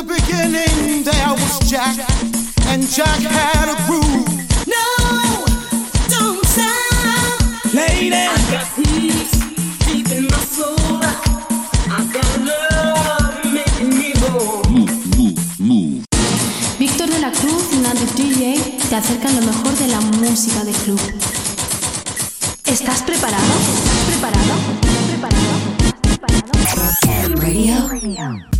In the beginning there was Jack, and Jack had a groove. No, don't stop. Lady, I got peace deep in my soul. I got love making me whole. Víctor de la Cruz y DJ te acercan lo mejor de la música de club. ¿Estás preparado? ¿Estás preparado? ¿Estás preparado? Radio.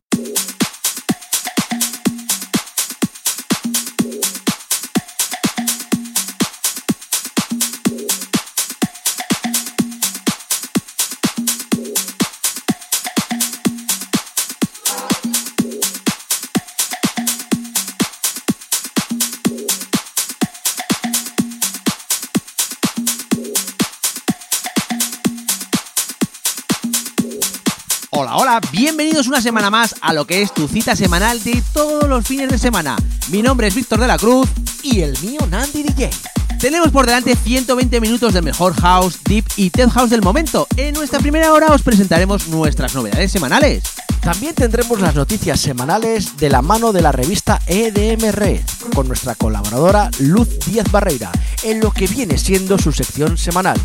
Hola, hola, bienvenidos una semana más a lo que es tu cita semanal de todos los fines de semana. Mi nombre es Víctor de la Cruz y el mío Nandi DJ. Tenemos por delante 120 minutos de mejor house, deep y tech house del momento. En nuestra primera hora os presentaremos nuestras novedades semanales. También tendremos las noticias semanales de la mano de la revista EDM Red, con nuestra colaboradora Luz Díaz Barreira, en lo que viene siendo su sección semanal.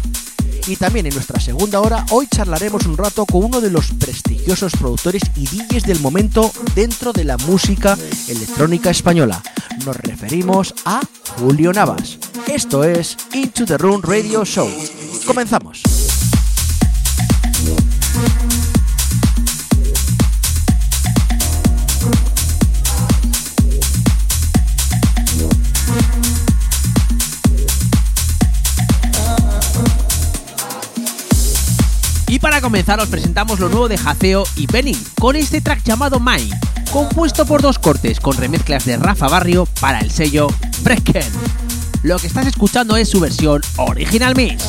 Y también en nuestra segunda hora, hoy charlaremos un rato con uno de los prestigiosos productores y DJs del momento dentro de la música electrónica española. Nos referimos a Julio Navas. Esto es Into the Room Radio Show. Comenzamos. Y para comenzar os presentamos lo nuevo de Jaceo y Benning, con este track llamado Mine, compuesto por dos cortes con remezclas de Rafa Barrio para el sello Brecken. Lo que estás escuchando es su versión Original Mix.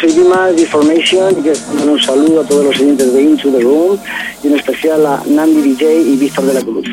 Soy Dimas de Formation y quiero mandar un saludo a todos los oyentes de Into the Room y en especial a Nandi DJ y Víctor de la Cruz.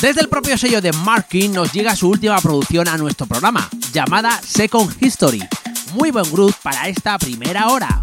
Desde el propio sello de Markin nos llega su última producción a nuestro programa, llamada Second History. Muy buen groove para esta primera hora.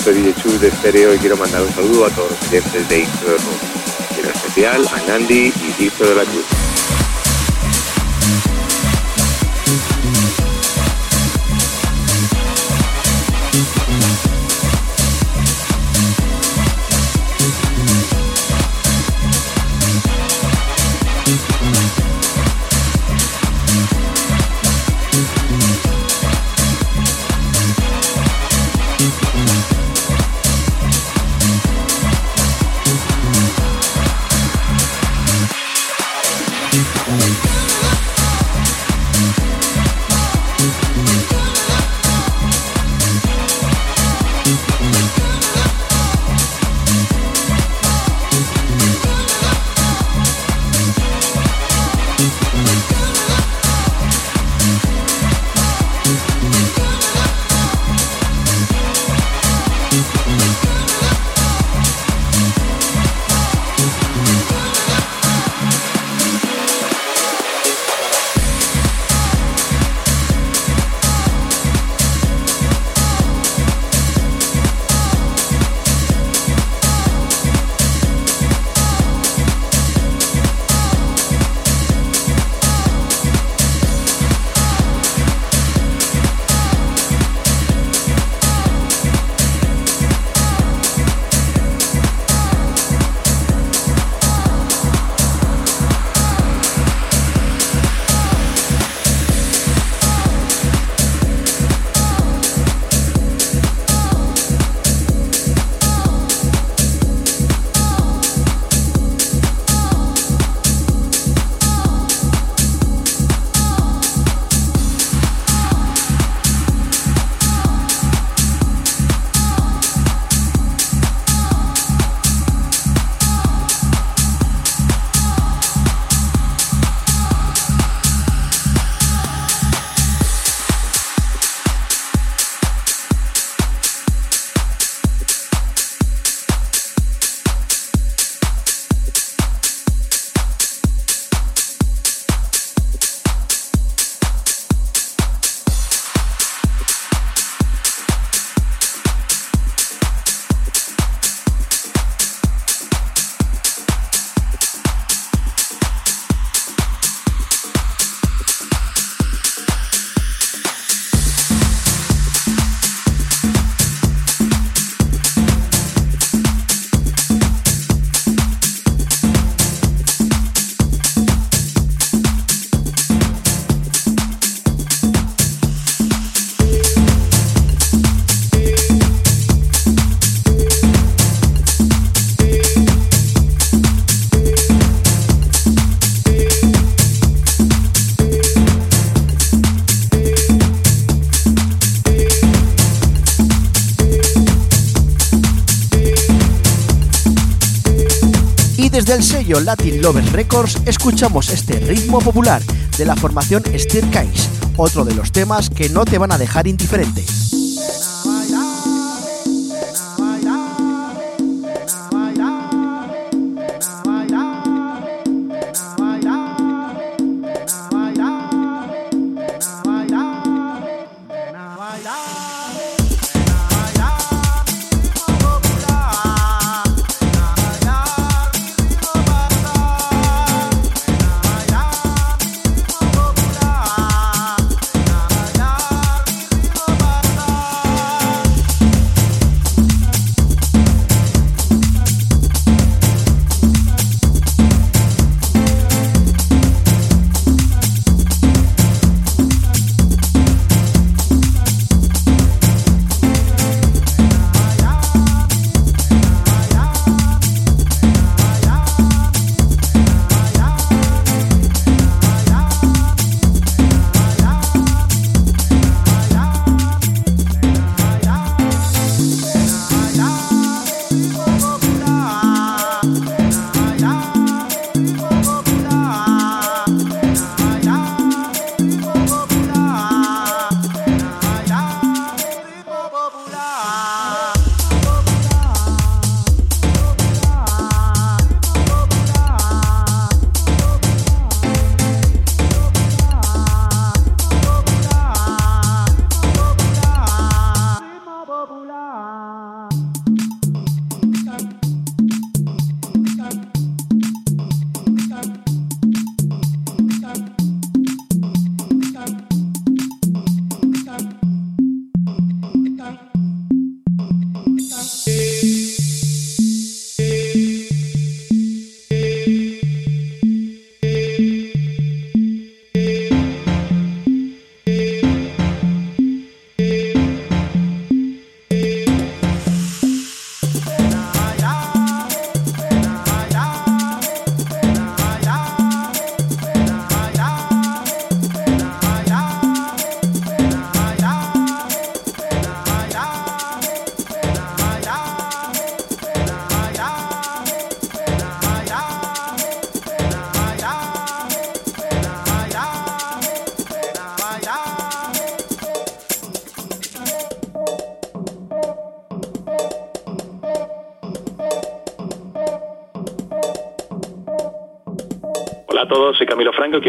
Soy DJ Chu de Stereo y quiero mandar un saludo a todos los oyentes de Intro Room. Y en especial a Nandi y Víctor de la Cruz. Latin Lovers Records escuchamos este ritmo popular de la formación Staircase, otro de los temas que no te van a dejar indiferente.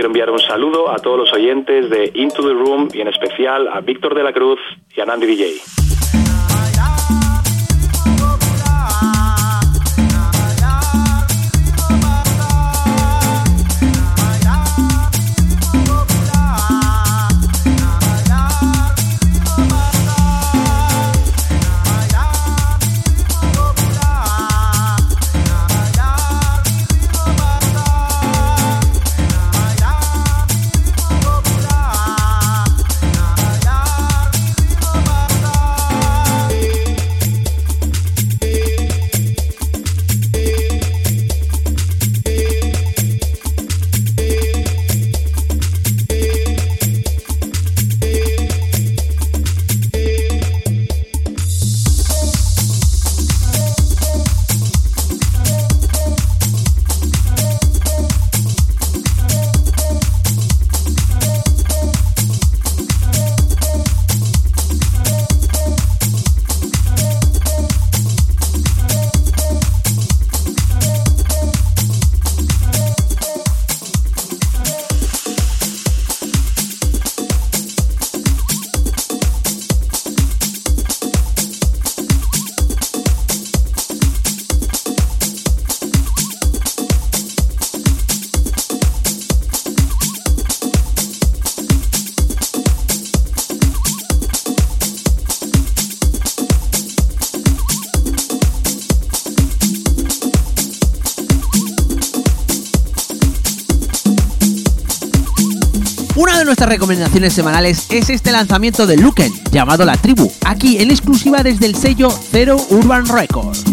Quiero enviar un saludo a todos los oyentes de Into the Room y en especial a Víctor de la Cruz y a Nandi DJ. Semanales es este lanzamiento de Luken, llamado La Tribu, aquí en exclusiva desde el sello Zero Urban Records.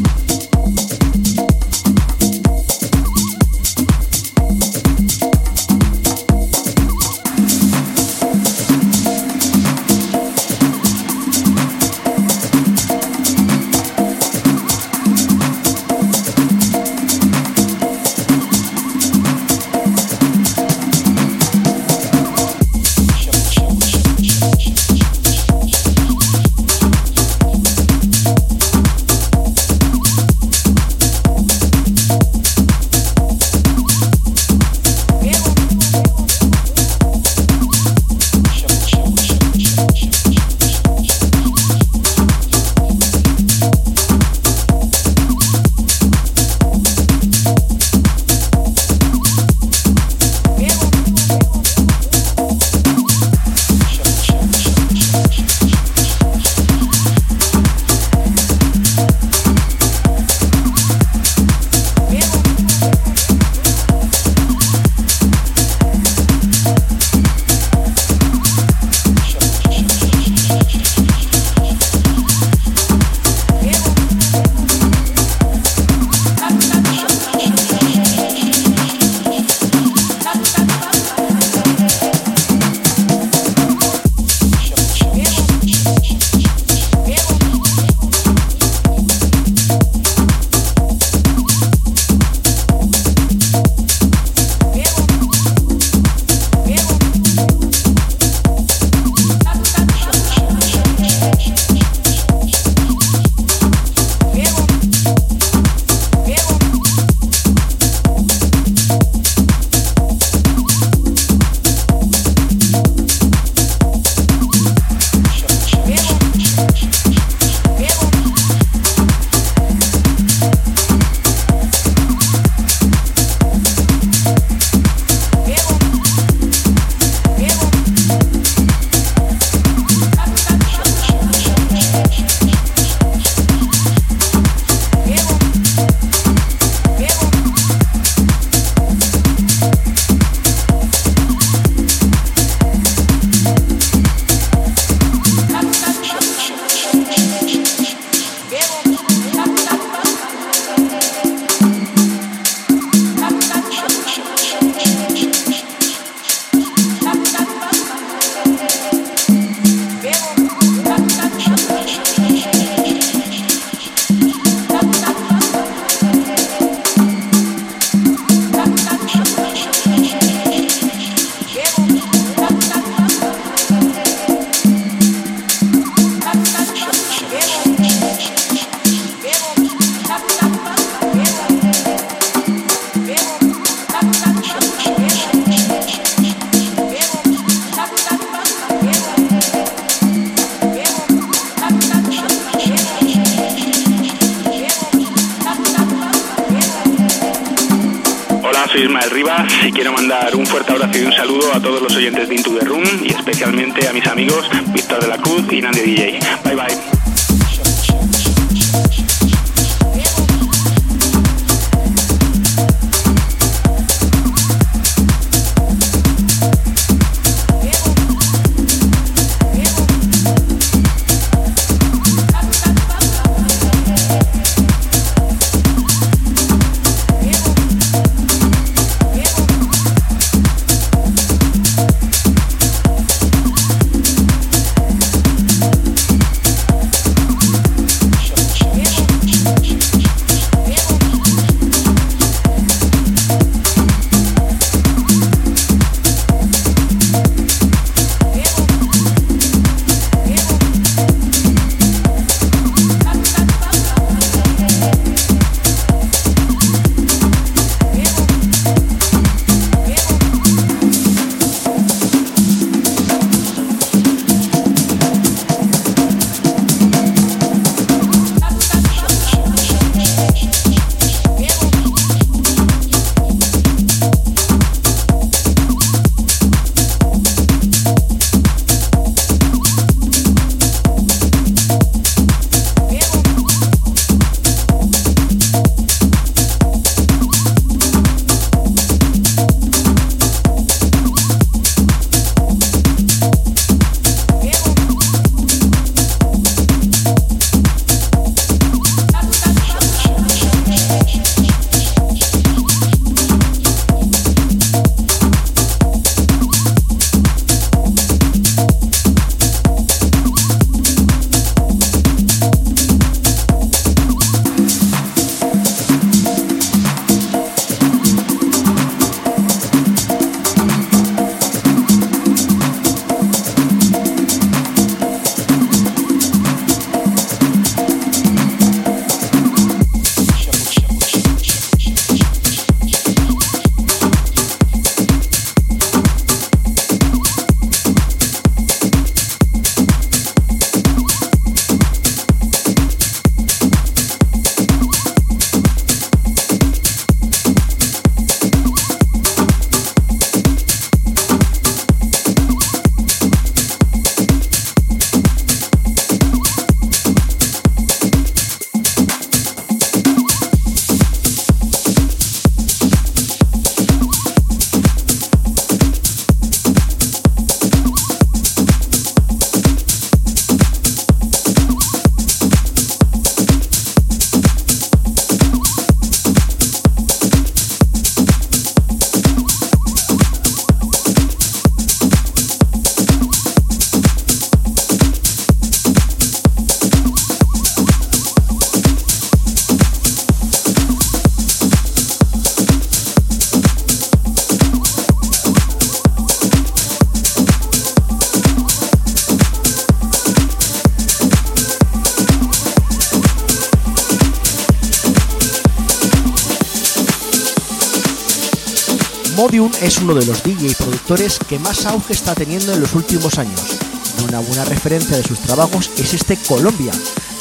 Es uno de los DJ productores que más auge está teniendo en los últimos años. una buena referencia de sus trabajos es este Colombia,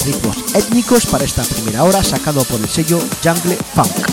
ritmos étnicos para esta primera hora sacado por el sello Jungle Funk.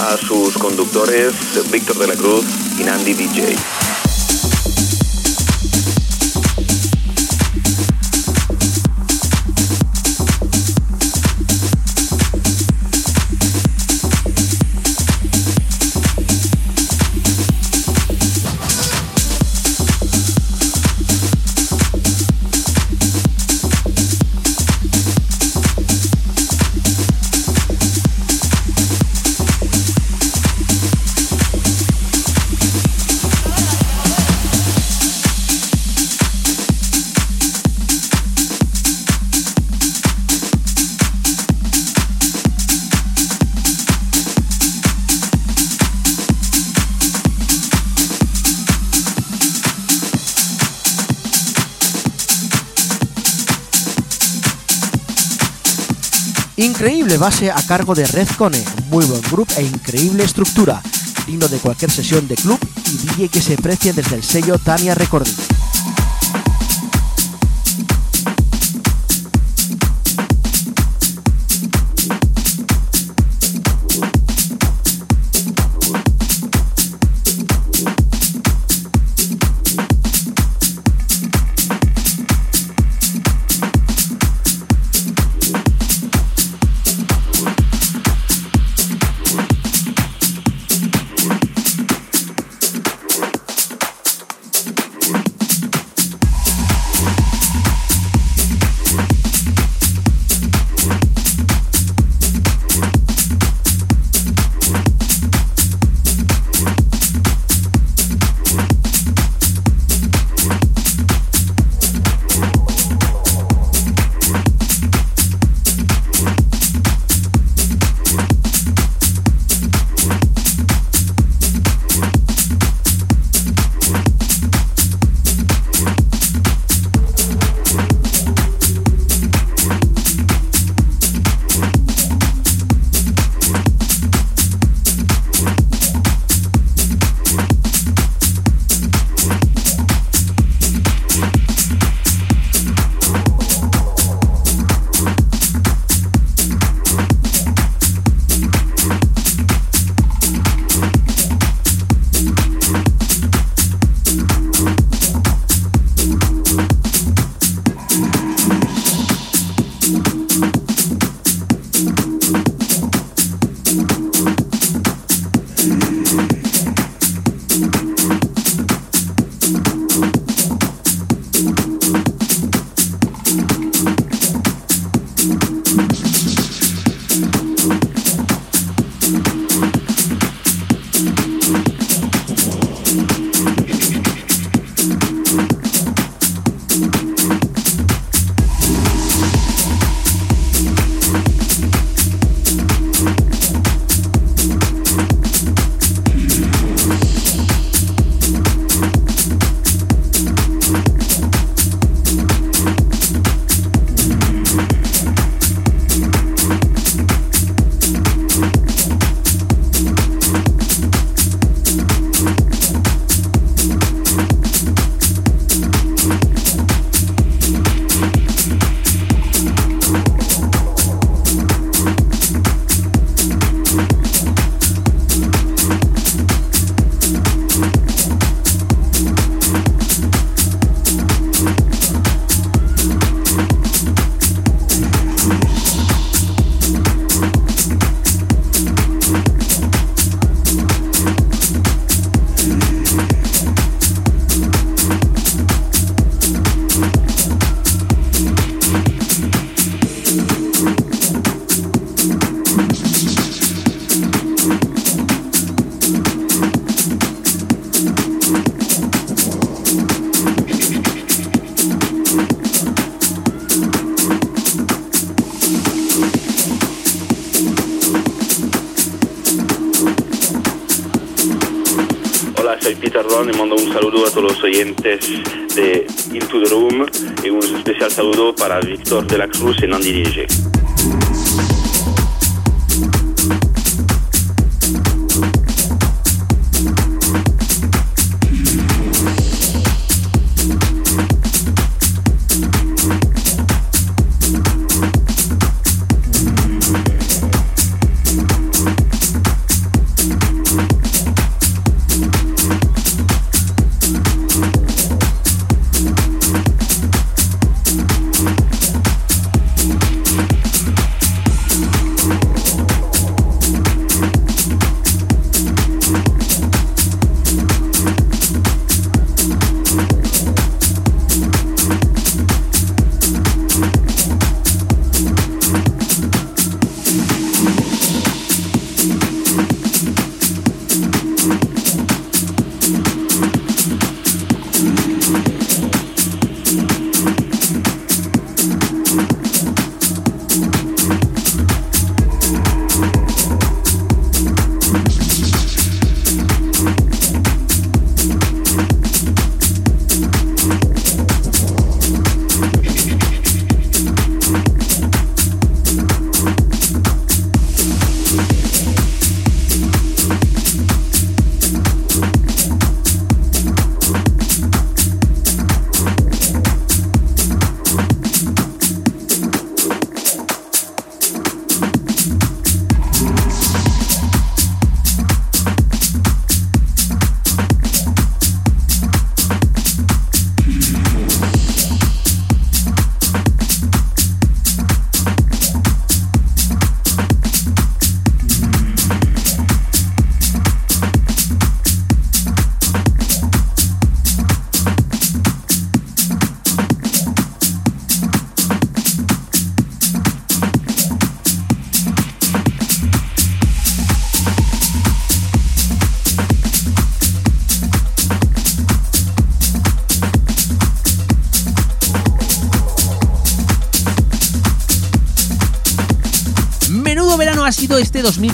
A sus conductores Víctor de la Cruz y Nandi DJ. Base a cargo de Red Cone, muy buen grupo e increíble estructura, digno de cualquier sesión de club y DJ que se precie desde el sello Tania Recording.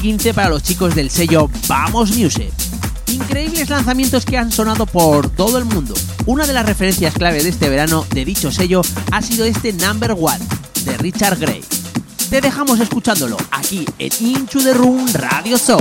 2015 para los chicos del sello Vamos Music. Increíbles lanzamientos que han sonado por todo el mundo. Una de las referencias clave de este verano de dicho sello ha sido este Number One de Richard Gray. Te dejamos escuchándolo aquí en Into the Room Radio Show.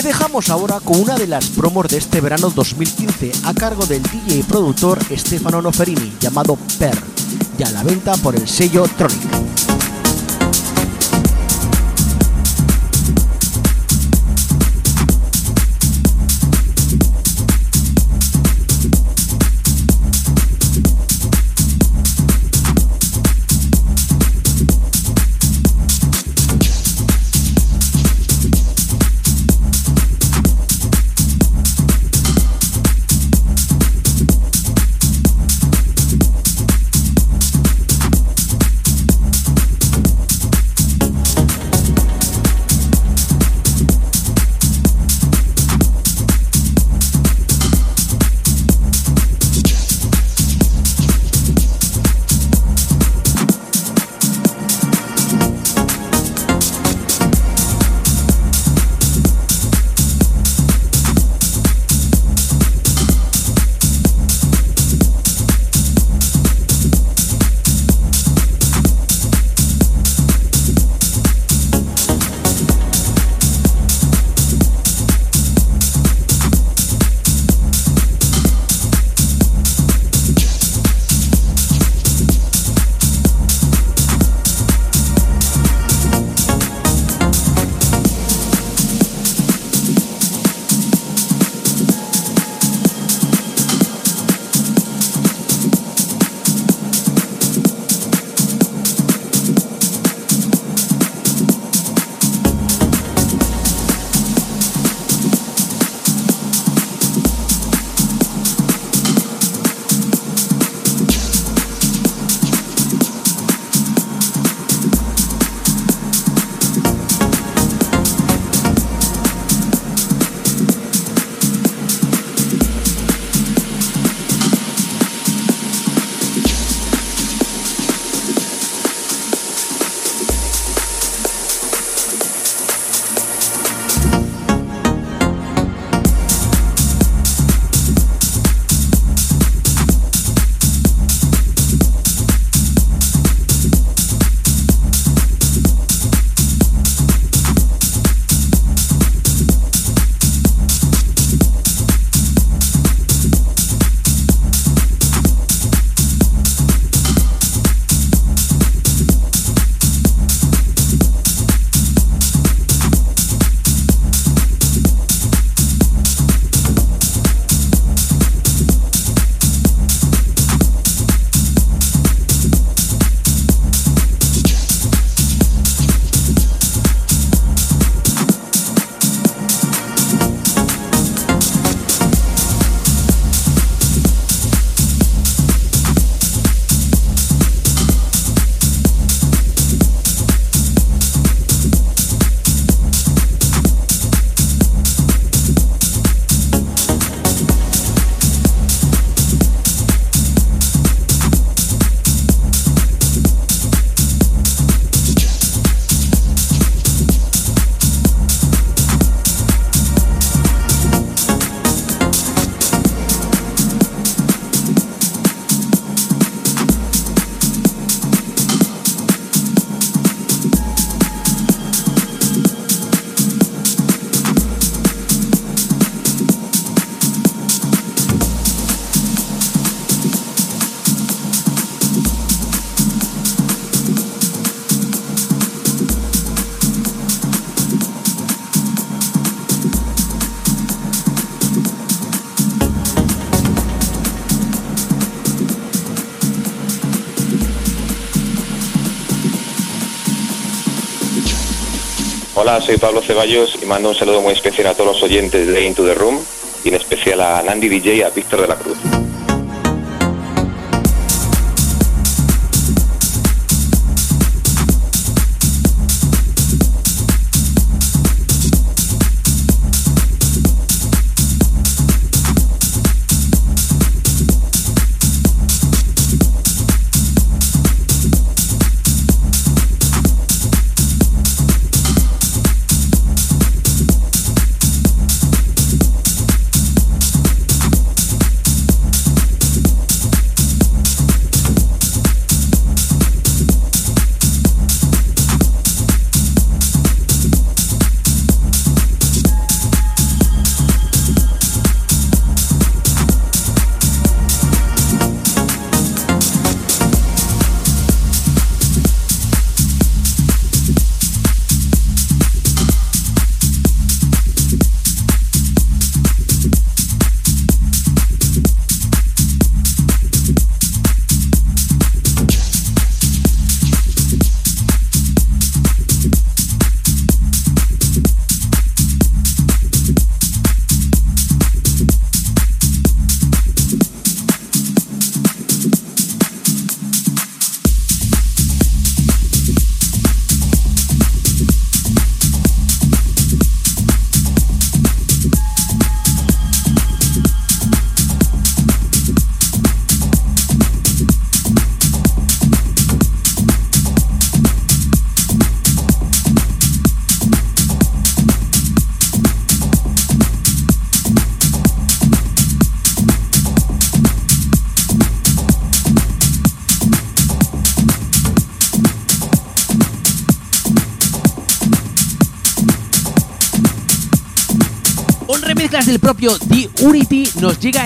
Te dejamos ahora con una de las promos de este verano 2015 a cargo del DJ y productor Stefano Noferini llamado Per, ya a la venta por el sello Tronic. Hola, soy Pablo Ceballos y mando un saludo muy especial a todos los oyentes de Into the Room y en especial a Nandi DJ y a Víctor de la Cruz.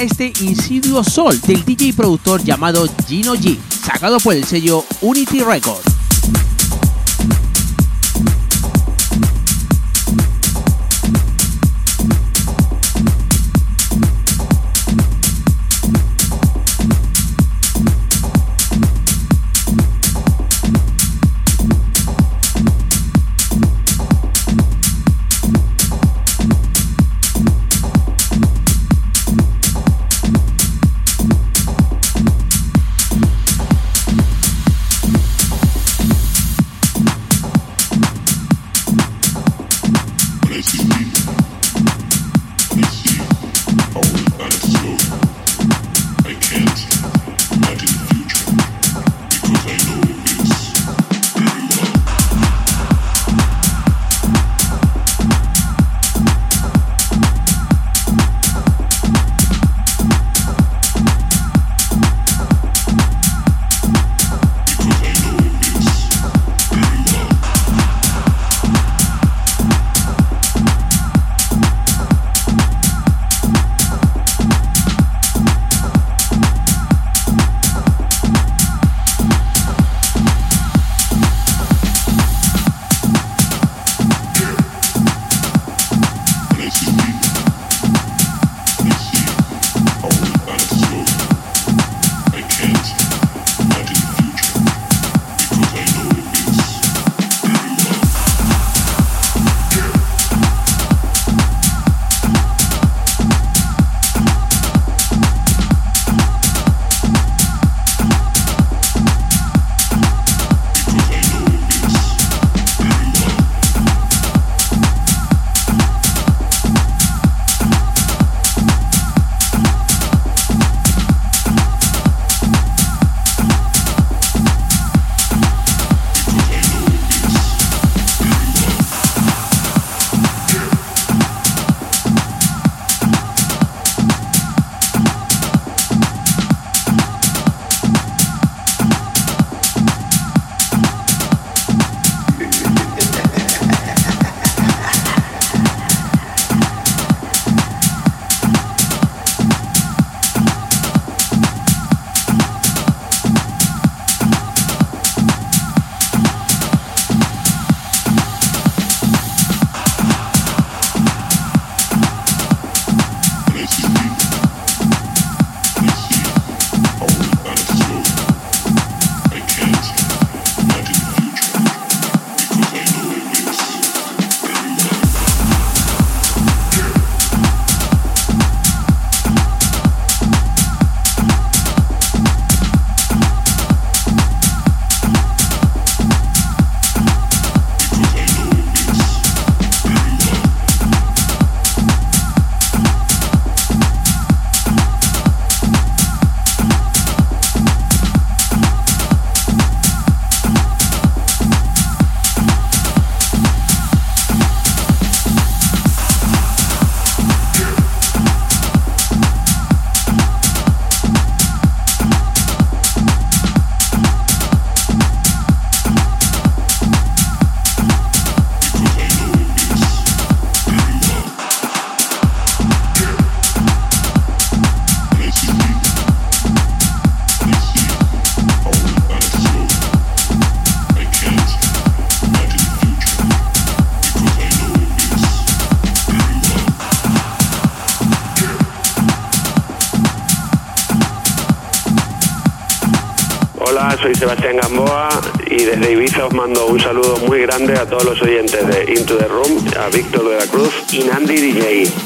Este Insidious Soul del DJ productor llamado Gino G, sacado por el sello Unity Records. Sebastián Gamboa y desde Ibiza os mando un saludo muy grande a todos los oyentes de Into the Room, a Víctor de la Cruz y Nandi DJ.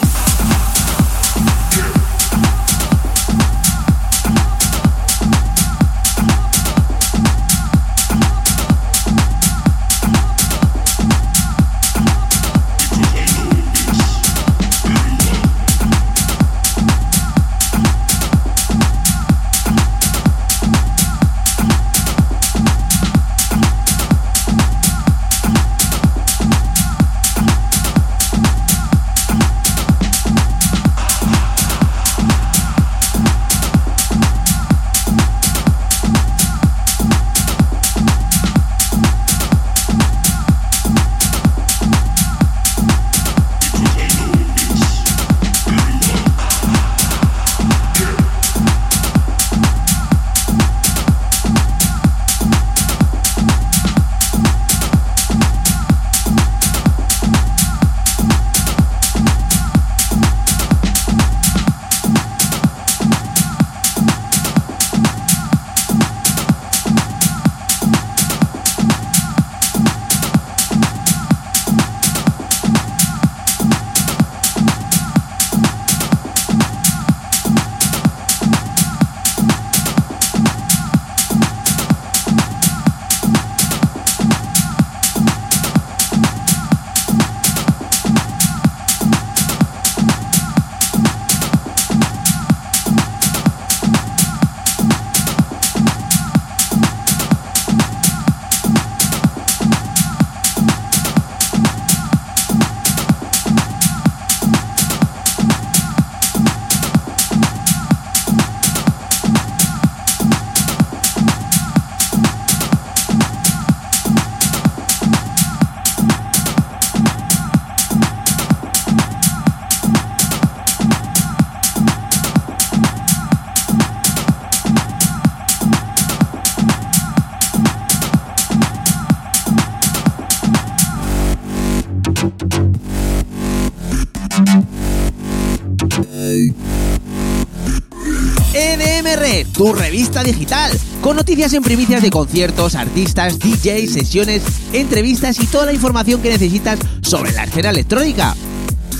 Revista digital, con noticias en primicias de conciertos, artistas, DJs, sesiones, entrevistas y toda la información que necesitas sobre la escena electrónica.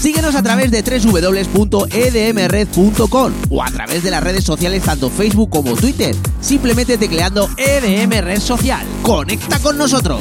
Síguenos a través de www.edmred.com o a través de las redes sociales tanto Facebook como Twitter, simplemente tecleando EDM Red Social. ¡Conecta con nosotros!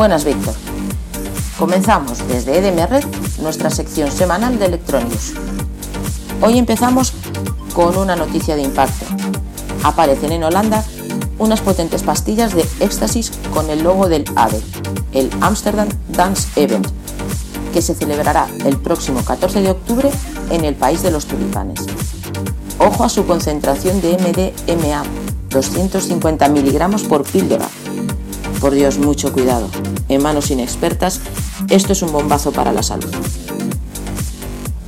Buenas Víctor. Comenzamos desde EDM Red nuestra sección semanal de Electronics. Hoy empezamos con una noticia de impacto. Aparecen en Holanda unas potentes pastillas de éxtasis con el logo del ADE, el Amsterdam Dance Event, que se celebrará el próximo 14 de octubre en el país de los tulipanes. Ojo a su concentración de MDMA, 250 miligramos por píldora. Por Dios, mucho cuidado. En manos inexpertas, esto es un bombazo para la salud.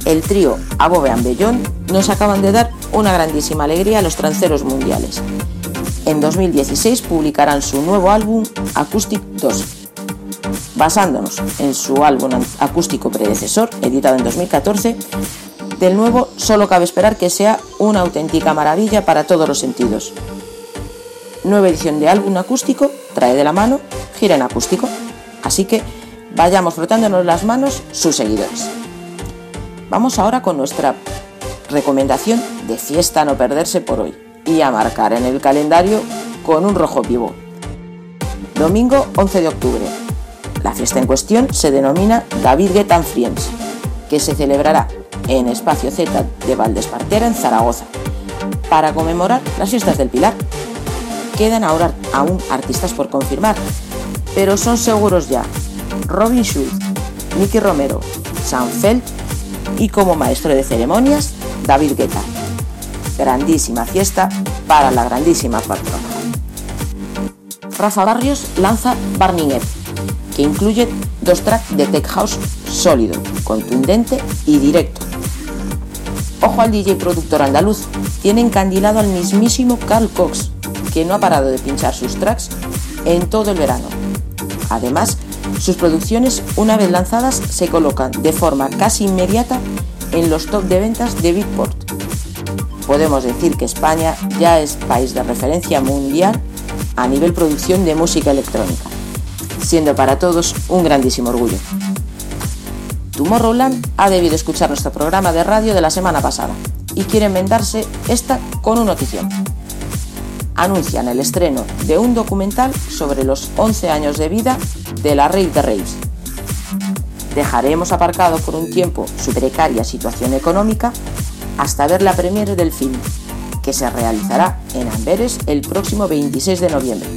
El trío Abovean Bellón nos acaban de dar una grandísima alegría a los tranceros mundiales. En 2016 publicarán su nuevo álbum Acoustic 2, basándonos en su álbum acústico predecesor, editado en 2014, del nuevo solo cabe esperar que sea una auténtica maravilla para todos los sentidos. Nueva edición de álbum acústico trae de la mano gira en acústico, así que vayamos frotándonos las manos sus seguidores. Vamos ahora con nuestra recomendación de fiesta no perderse por hoy y a marcar en el calendario con un rojo vivo. Domingo 11 de octubre. La fiesta en cuestión se denomina David Friends, que se celebrará en Espacio Z de Valdespartera en Zaragoza, para conmemorar las fiestas del Pilar. Quedan ahora aún artistas por confirmar, pero son seguros ya Robin Schulz, Nicky Romero, Sam Feld y como maestro de ceremonias David Guetta. Grandísima fiesta para la grandísima patrona. Rafa Barrios lanza Burning que incluye dos tracks de tech house sólido, contundente y directo. Ojo al DJ productor andaluz, tiene encandilado al mismísimo Carl Cox, que no ha parado de pinchar sus tracks en todo el verano. Además, sus producciones, una vez lanzadas, se colocan de forma casi inmediata en los top de ventas de Beatport. Podemos decir que España ya es país de referencia mundial a nivel producción de música electrónica, siendo para todos un grandísimo orgullo. Tomorrowland ha debido escuchar nuestro programa de radio de la semana pasada y quiere enmendarse esta con una notición. Anuncian el estreno de un documental sobre los 11 años de vida de la Rey de Reis. Dejaremos aparcado por un tiempo su precaria situación económica hasta ver la premiere del film, que se realizará en Amberes el próximo 26 de noviembre.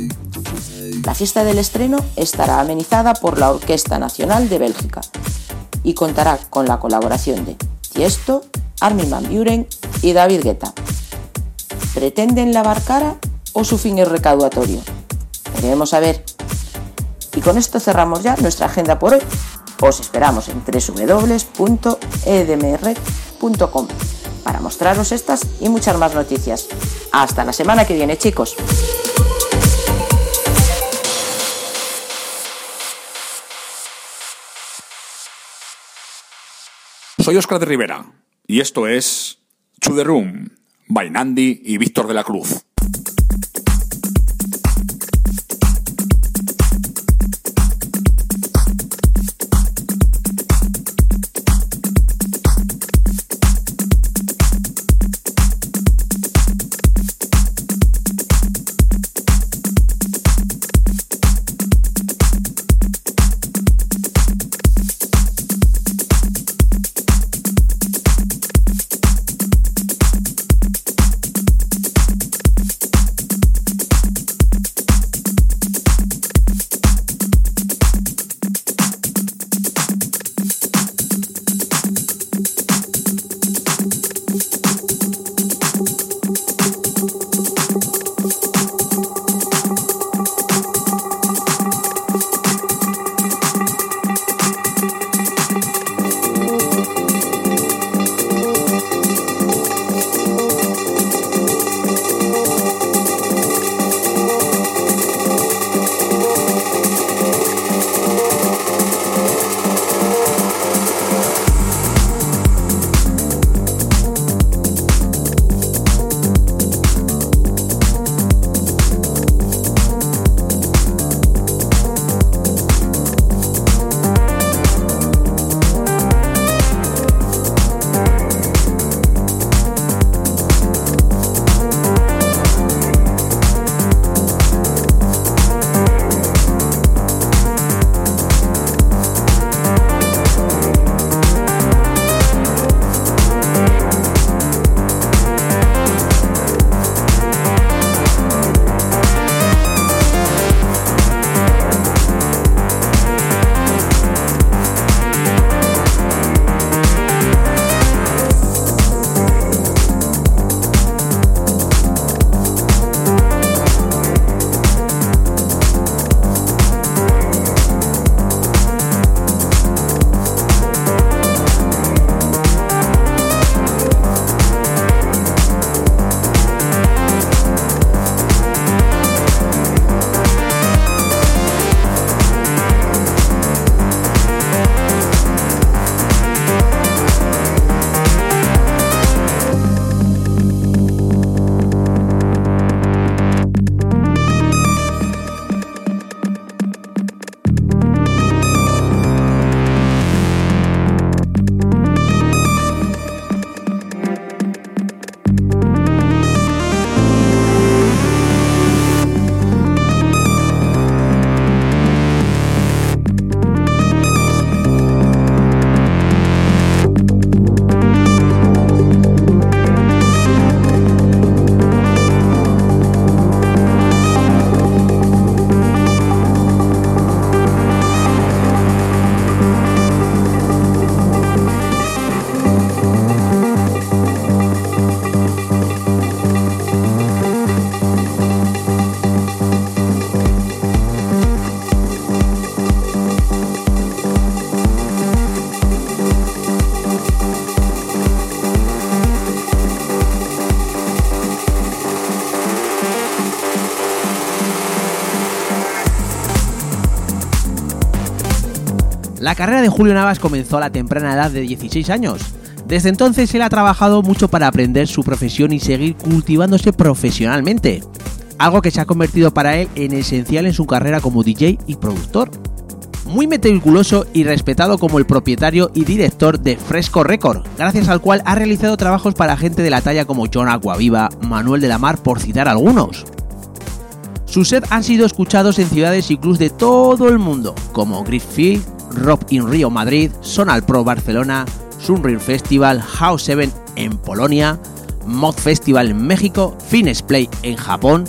La fiesta del estreno estará amenizada por la Orquesta Nacional de Bélgica y contará con la colaboración de Tiesto, Armin van Buren y David Guetta. ¿Pretenden lavar cara o su fin es recaudatorio? Veremos a ver. Y con esto cerramos ya nuestra agenda por hoy. Os esperamos en www.edmr.com para mostraros estas y muchas más noticias. Hasta la semana que viene, chicos. Soy Oscar de Rivera y esto es To the Room by Nandi y Víctor de la Cruz. La carrera de Julio Navas comenzó a la temprana edad de 16 años. Desde entonces él ha trabajado mucho para aprender su profesión y seguir cultivándose profesionalmente, algo que se ha convertido para él en esencial en su carrera como DJ y productor. Muy meticuloso y respetado como el propietario y director de Fresco Record, gracias al cual ha realizado trabajos para gente de la talla como John Aguaviva, Manuel de la Mar, por citar algunos. Sus sets han sido escuchados en ciudades y clubs de todo el mundo, como Griffith, Rock in Rio Madrid, Sonal Pro Barcelona, Sunreal Festival, House 7 en Polonia, Mod Festival en México, Fines Play en Japón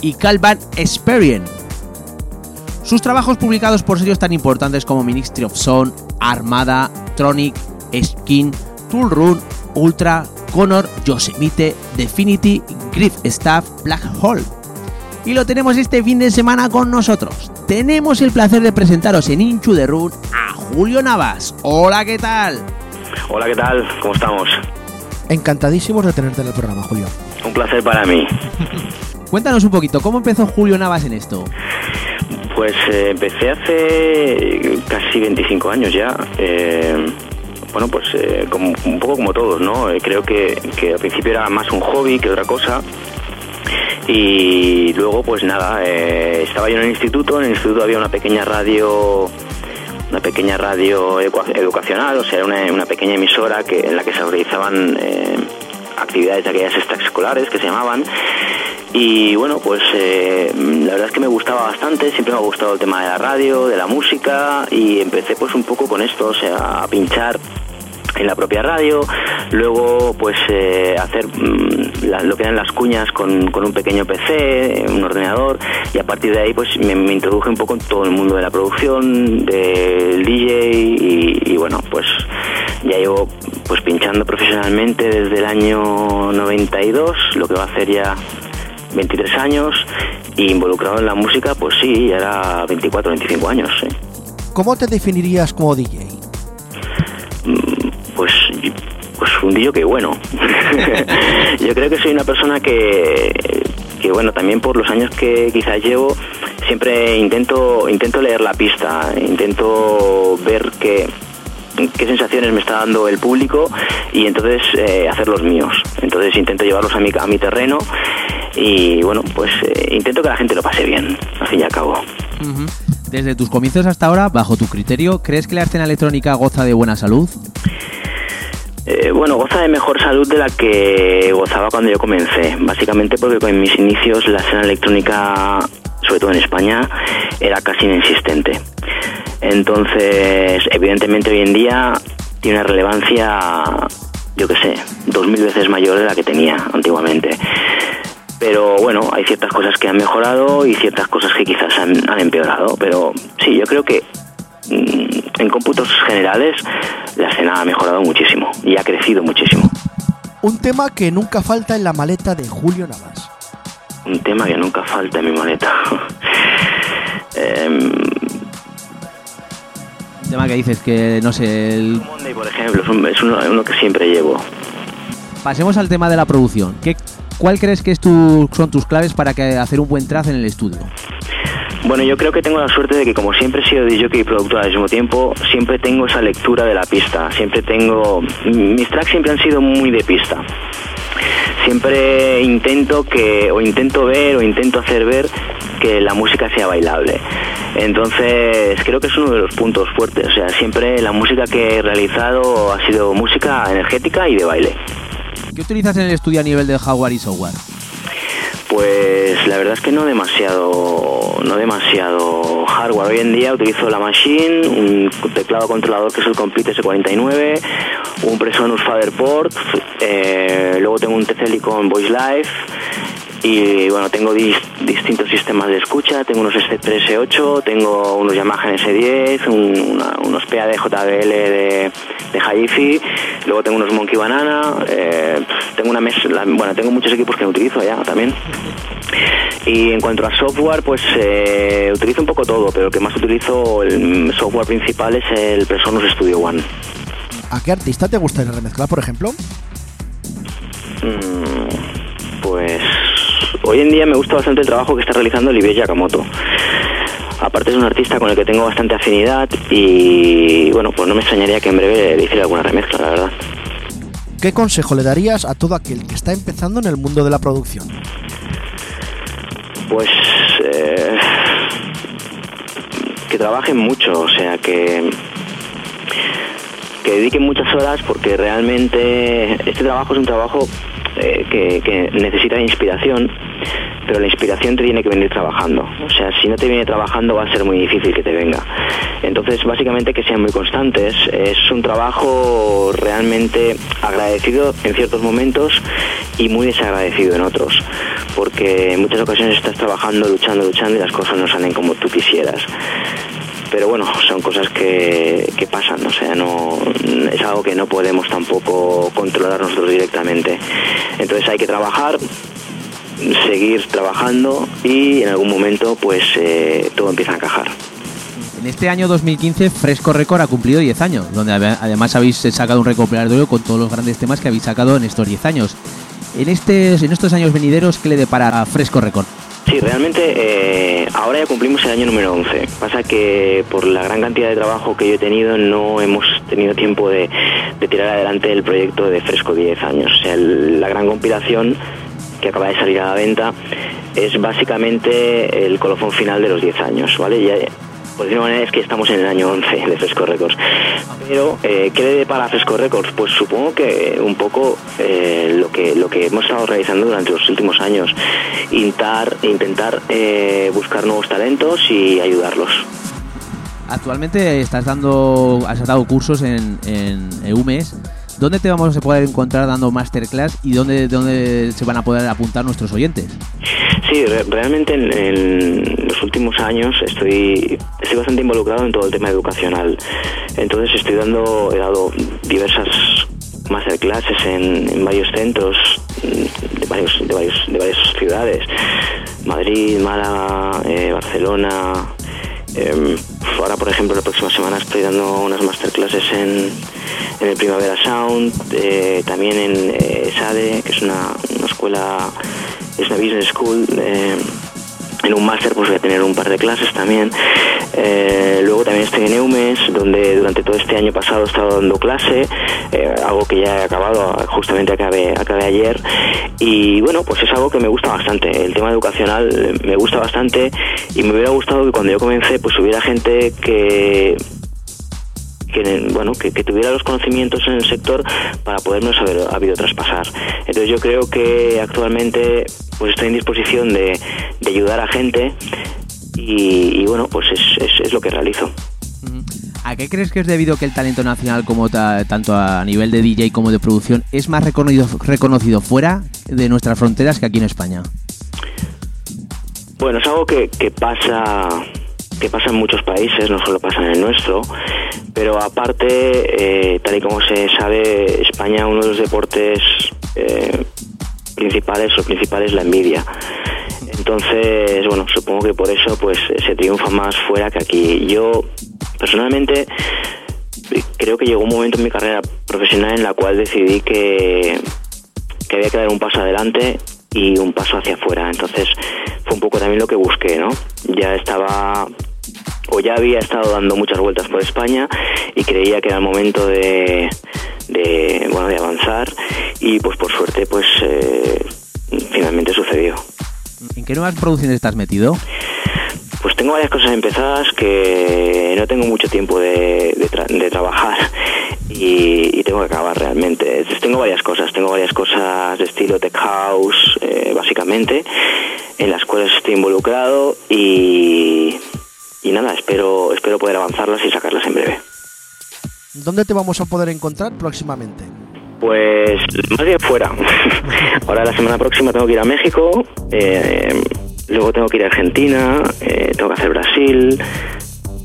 y Calvan Experience. Sus trabajos publicados por sellos tan importantes como Ministry of Sound, Armada, Tronic, Skin, Tool Run, Ultra, Connor, Yosemite, Definity, Griff Staff, Black Hole. Y lo tenemos este fin de semana con nosotros. Tenemos el placer de presentaros en Inchu de Run a Julio Navas. Hola, ¿qué tal? Hola, ¿qué tal? ¿Cómo estamos? Encantadísimos de tenerte en el programa, Julio. Un placer para mí. Cuéntanos un poquito, ¿cómo empezó Julio Navas en esto? Pues eh, empecé hace casi 25 años ya. Eh, bueno, pues eh, como, un poco como todos, ¿no? Eh, creo que, que al principio era más un hobby que otra cosa. Y luego, pues nada, eh, estaba yo en el instituto. En el instituto había una pequeña radio una pequeña radio educacional, o sea, una, una pequeña emisora que, en la que se realizaban eh, actividades de aquellas extraescolares que se llamaban. Y bueno, pues eh, la verdad es que me gustaba bastante, siempre me ha gustado el tema de la radio, de la música y empecé pues un poco con esto, o sea, a pinchar en la propia radio, luego pues eh, hacer mm, la- lo que eran las cuñas con, con un pequeño PC, un ordenador y a partir de ahí pues me, me introduje un poco en todo el mundo de la producción, del DJ y, y, bueno pues ya llevo pues pinchando profesionalmente desde el año 92, lo que va a hacer ya 23 años y involucrado en la música pues sí, ya era 24, 25 años. ¿Cómo te definirías como DJ? Un que bueno yo creo que soy una persona que que bueno también por los años que quizás llevo siempre intento intento leer la pista intento ver qué qué sensaciones me está dando el público y entonces eh, hacer los míos entonces intento llevarlos a mi a mi terreno y bueno pues eh, intento que la gente lo pase bien al fin y al cabo. Desde tus comienzos hasta ahora, bajo tu criterio, ¿crees que la escena electrónica goza de buena salud? Eh, bueno, goza de mejor salud de la que gozaba cuando yo comencé. Básicamente porque con mis inicios la escena electrónica, sobre todo en España, era casi inexistente. Entonces, evidentemente hoy en día tiene una relevancia, yo qué sé, dos mil veces mayor de la que tenía antiguamente. Pero bueno, hay ciertas cosas que han mejorado y ciertas cosas que quizás han, han empeorado. Pero sí, yo creo que en cómputos generales la escena ha mejorado muchísimo y ha crecido muchísimo. Un tema que nunca falta en la maleta de Julio Navas. Un tema que nunca falta en mi maleta. Em, Tema que dices que, no sé, el- Monday, por ejemplo, es, un- es uno, uno que siempre llevo. pasemos al tema de la producción. ¿Qué, ¿Cuál crees que es tu- son tus claves para que hacer un buen trazo en el estudio? Bueno, yo creo que tengo la suerte de que como siempre he sido DJ y productor al mismo tiempo, siempre tengo esa lectura de la pista. Siempre tengo... Mis tracks siempre han sido muy de pista. Siempre intento que, o intento ver, o intento hacer ver que la música sea bailable. Entonces, creo que es uno de los puntos fuertes. O sea, siempre la música que he realizado ha sido música energética y de baile. ¿Qué utilizas en el estudio a nivel de hardware y software? Pues la verdad es que no demasiado, no demasiado hardware. Hoy en día utilizo la Machine, un teclado controlador que es el Complete S49, un Presonus Faderport, eh, luego tengo un TC Voice Live y bueno, tengo dis- distintos sistemas de escucha, tengo unos S3, 8 tengo unos Yamaha NS10, un- una- unos PAD JBL de, de Hi-Fi, luego tengo unos Monkey Banana, eh, tengo una mesa, la- bueno, tengo muchos equipos que utilizo ya también. Y en cuanto a software, pues eh, utilizo un poco todo, pero el que más utilizo, el software principal es el Presonus Studio One. ¿A qué artista te gustaría remezclar, por ejemplo? Mm, Pues hoy en día me gusta bastante el trabajo que está realizando Olivier Yakamoto. Aparte es un artista con el que tengo bastante afinidad y bueno, pues no me extrañaría que en breve le hiciera alguna remezcla, la verdad. ¿Qué consejo le darías a todo aquel que está empezando en el mundo de la producción? Pues eh, que trabajen mucho, o sea que que dediquen muchas horas porque realmente este trabajo es un trabajo eh, que, que necesita inspiración pero la inspiración te tiene que venir trabajando. O sea, si no te viene trabajando va a ser muy difícil que te venga. Entonces, básicamente que sean muy constantes. Es un trabajo realmente agradecido en ciertos momentos y muy desagradecido en otros. Porque en muchas ocasiones estás trabajando, luchando, luchando y las cosas no salen como tú quisieras pero bueno, son cosas que, que, pasan, o sea, no es algo que no podemos tampoco controlar nosotros directamente. Entonces hay que trabajar, seguir trabajando y en algún momento pues eh, todo empieza a encajar. En este año 2015 Fresco Record ha cumplido 10 años, donde además habéis sacado un recopilatorio con todos los grandes temas que habéis sacado en estos 10 años. En, este, en estos años venideros, ¿qué le depara a Fresco Record? Sí, realmente eh, ahora ya cumplimos el año número 11. Pasa que por la gran cantidad de trabajo que yo he tenido no hemos tenido tiempo de, tirar adelante el proyecto de Fresco 10 años. O sea, el, la gran compilación que acaba de salir a la venta es básicamente el colofón final de los 10 años, ¿vale? Ya, de manera es que estamos en el año 11 de Fresco Records. Pero, eh, ¿qué le depara Fresco Records? Pues supongo que un poco eh, lo, que, lo que hemos estado realizando durante los últimos años, intentar, intentar eh, buscar nuevos talentos y ayudarlos. Actualmente estás dando, has dado cursos en, en EUMES. ¿Dónde te vamos a poder encontrar dando masterclass y dónde, se van a poder apuntar nuestros oyentes? Sí, re realmente en, los últimos años estoy, bastante involucrado en todo el tema educacional. Entonces estoy dando, he dado diversas masterclasses en, en varios centros de, varios, de, varios, de varias ciudades. Madrid, Málaga, eh, Barcelona. Eh, ahora, por ejemplo, la próxima semana estoy dando unas masterclasses en, en el Primavera Sound, eh, también en eh, SADE, que es una, una, escuela, es una business school. En un máster pues voy a tener un par de clases también. Eh, luego también estoy en EUMES, donde durante todo este año pasado he estado dando clase, eh, algo que ya he acabado, justamente acabé, acabé ayer. Y bueno, pues es algo que me gusta bastante. El tema educacional me gusta bastante y me hubiera gustado que cuando yo comencé pues hubiera gente que que bueno que, que, tuviera los conocimientos en el sector para podernos haber habido traspasar. Entonces yo creo que actualmente pues estoy en disposición de, de ayudar a gente y, y bueno pues es, es, es, lo que realizo. ¿A qué crees que es debido que el talento nacional, como ta, tanto a nivel de DJ como de producción, es más reconocido, reconocido fuera de nuestras fronteras que aquí en España? Bueno, es algo que, que pasa que pasa en muchos países, no solo pasa en el nuestro, pero aparte, eh, tal y como se sabe, España uno de los deportes eh, principales o principales es la envidia. Entonces, bueno, supongo que por eso pues se triunfa más fuera que aquí. Yo personalmente creo que llegó un momento en mi carrera profesional en la cual decidí que, que había que dar un paso adelante y un paso hacia afuera. Entonces fue un poco también lo que busqué, ¿no? Ya estaba o ya había estado dando muchas vueltas por España y creía que era el momento de, de bueno de avanzar y pues por suerte pues eh, finalmente sucedió. ¿En qué nuevas producciones estás metido? Pues tengo varias cosas empezadas que no tengo mucho tiempo de, de, tra de trabajar y, y, tengo que acabar realmente. Tengo varias cosas, tengo varias cosas de estilo tech house, eh, básicamente, en las cuales estoy involucrado y, y nada, espero, espero poder avanzarlas y sacarlas en breve. ¿Dónde te vamos a poder encontrar próximamente? Pues más bien fuera. Ahora la semana próxima tengo que ir a México, eh, luego tengo que ir a Argentina, eh, tengo que hacer Brasil,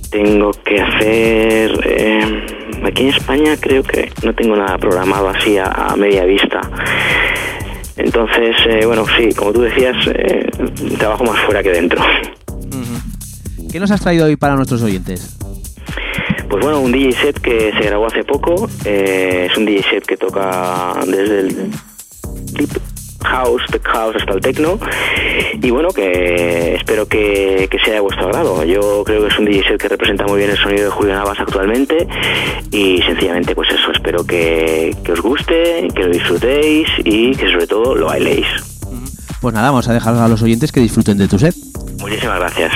tengo que hacer... Eh, aquí en España creo que no tengo nada programado así a, a media vista. Entonces, eh, bueno, sí, como tú decías, eh, trabajo más fuera que dentro. ¿Qué nos has traído hoy para nuestros oyentes? Pues bueno, un DJ set que se grabó hace poco. Eh, es un DJ set que toca desde el Deep house, tech house hasta el techno. Y bueno, que espero que, que sea de vuestro agrado. Yo creo que es un DJ set que representa muy bien el sonido de Julio Navas actualmente y sencillamente pues eso, espero que, que os guste, que lo disfrutéis y que sobre todo lo bailéis. Pues nada, vamos a dejar a los oyentes que disfruten de tu set. Muchísimas gracias.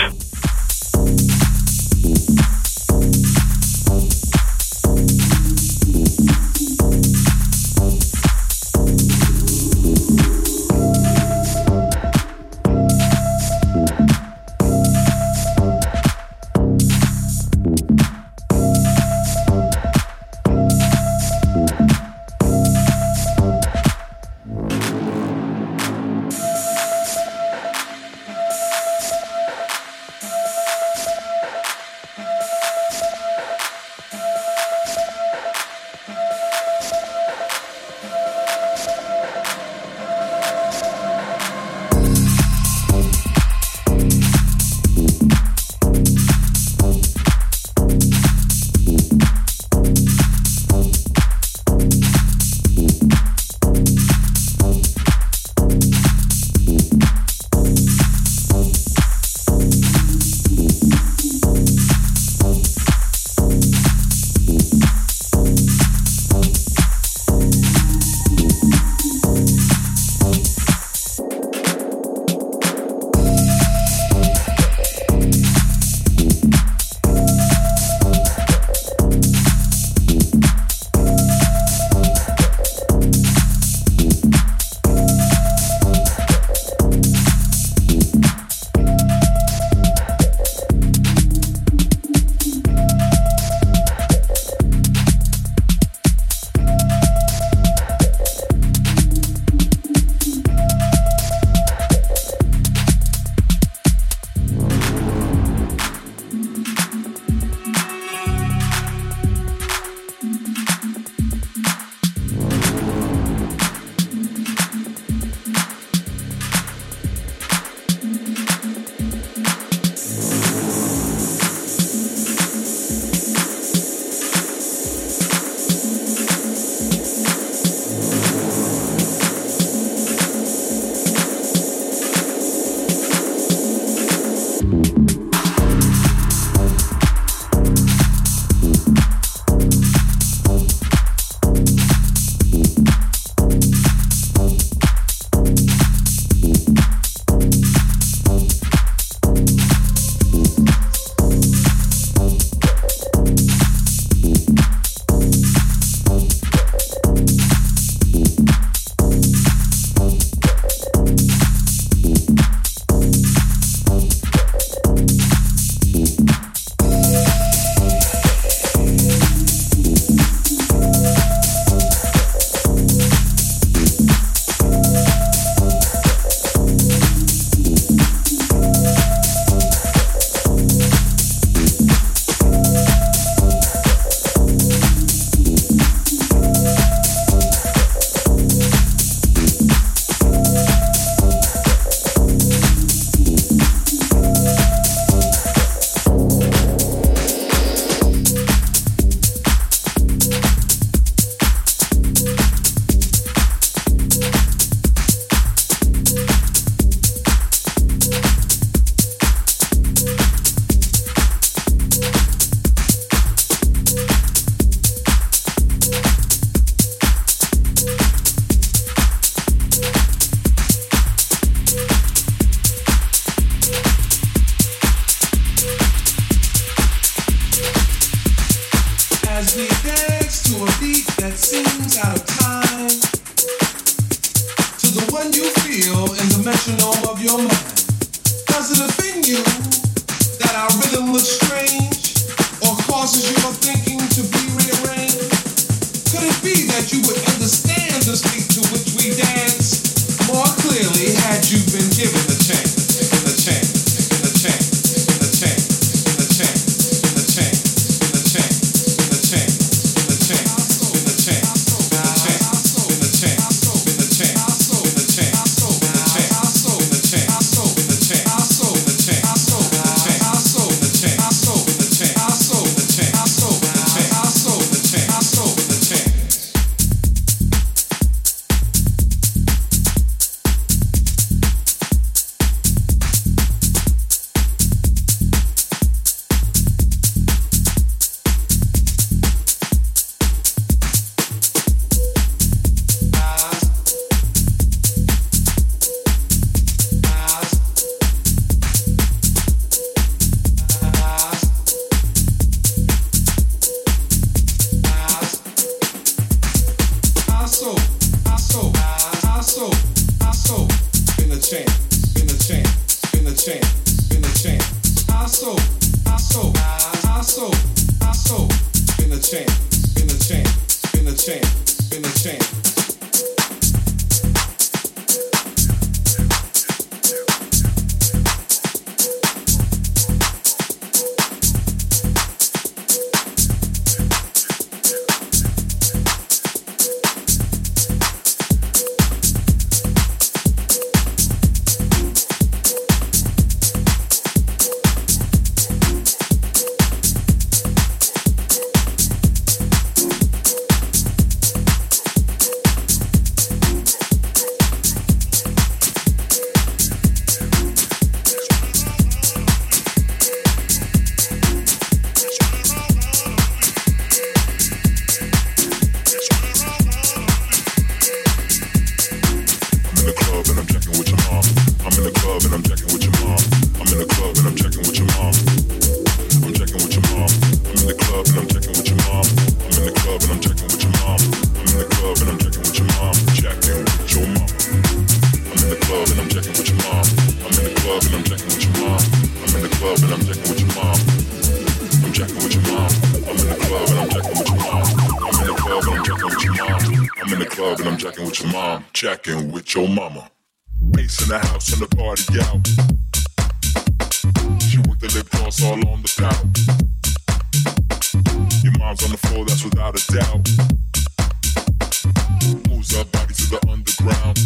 mom, checking with your mama. Bass in the house and the party out. She worked the lip gloss all on the pout. Your mom's on the floor, that's without a doubt. Moves her body to the underground.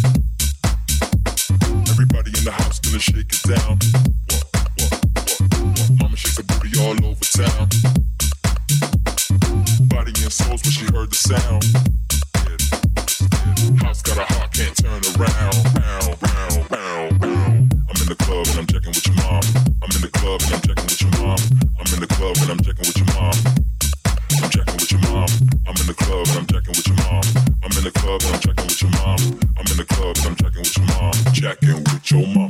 Everybody in the house gonna shake it down. What, what, what, mama shake her booty all over town. Body and souls when she heard the sound heart's got a heart, can't turn around. Bow, bow, bow, bow. I'm in the club and I'm checking with your mom. I'm in the club and I'm checking with your mom. I'm in the club and I'm checking with your mom. I'm checking with your mom. I'm in the club and I'm checking with your mom. I'm in the club and I'm checking with your mom. I'm in the club and I'm checking with your mom. Checking with your mom.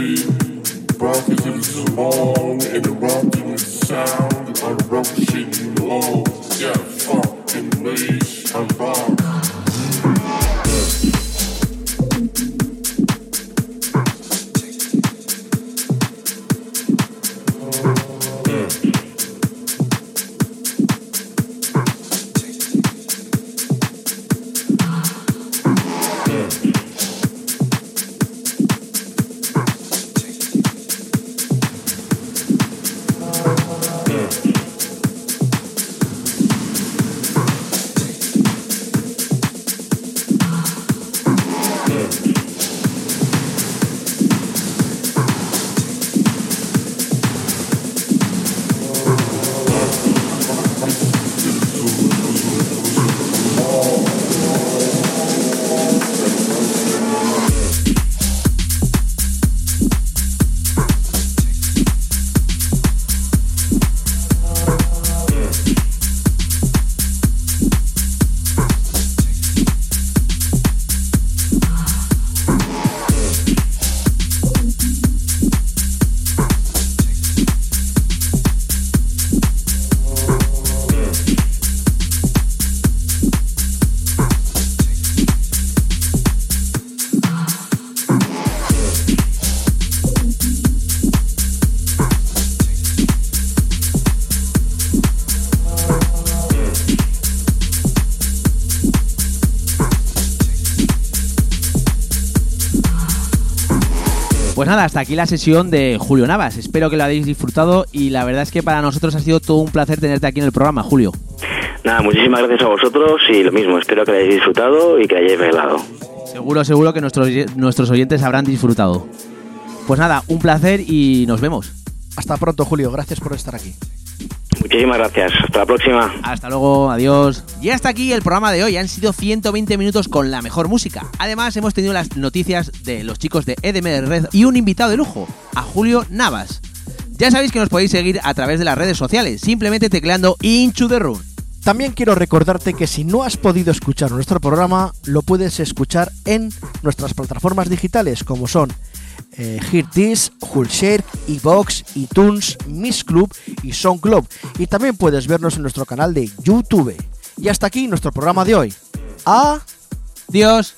In the in the mall, and the rocking with the sound, rock you. Yeah, rock. Nada, hasta aquí la sesión de Julio Navas. Espero que lo hayáis disfrutado y la verdad es que para nosotros ha sido todo un placer tenerte aquí en el programa, Julio. Nada, muchísimas gracias a vosotros y lo mismo, espero que lo hayáis disfrutado y que lo hayáis regalado. Seguro, seguro que nuestros, nuestros oyentes habrán disfrutado. Pues nada, un placer y nos vemos. Hasta pronto, Julio. Gracias por estar aquí. Muchísimas gracias, hasta la próxima. Hasta luego, adiós. Y hasta aquí el programa de hoy. Han sido 120 minutos con la mejor música. Además, hemos tenido las noticias de los chicos de EDM Red y un invitado de lujo, a Julio Navas. Ya sabéis que nos podéis seguir a través de las redes sociales, simplemente tecleando Into the Room. También quiero recordarte que si no has podido escuchar nuestro programa, lo puedes escuchar en nuestras plataformas digitales como son eh, Hear This, Hullshare, Evox, iTunes, Miss Club y SoundClub. Y también puedes vernos en nuestro canal de YouTube. Y hasta aquí nuestro programa de hoy. ¡Adiós!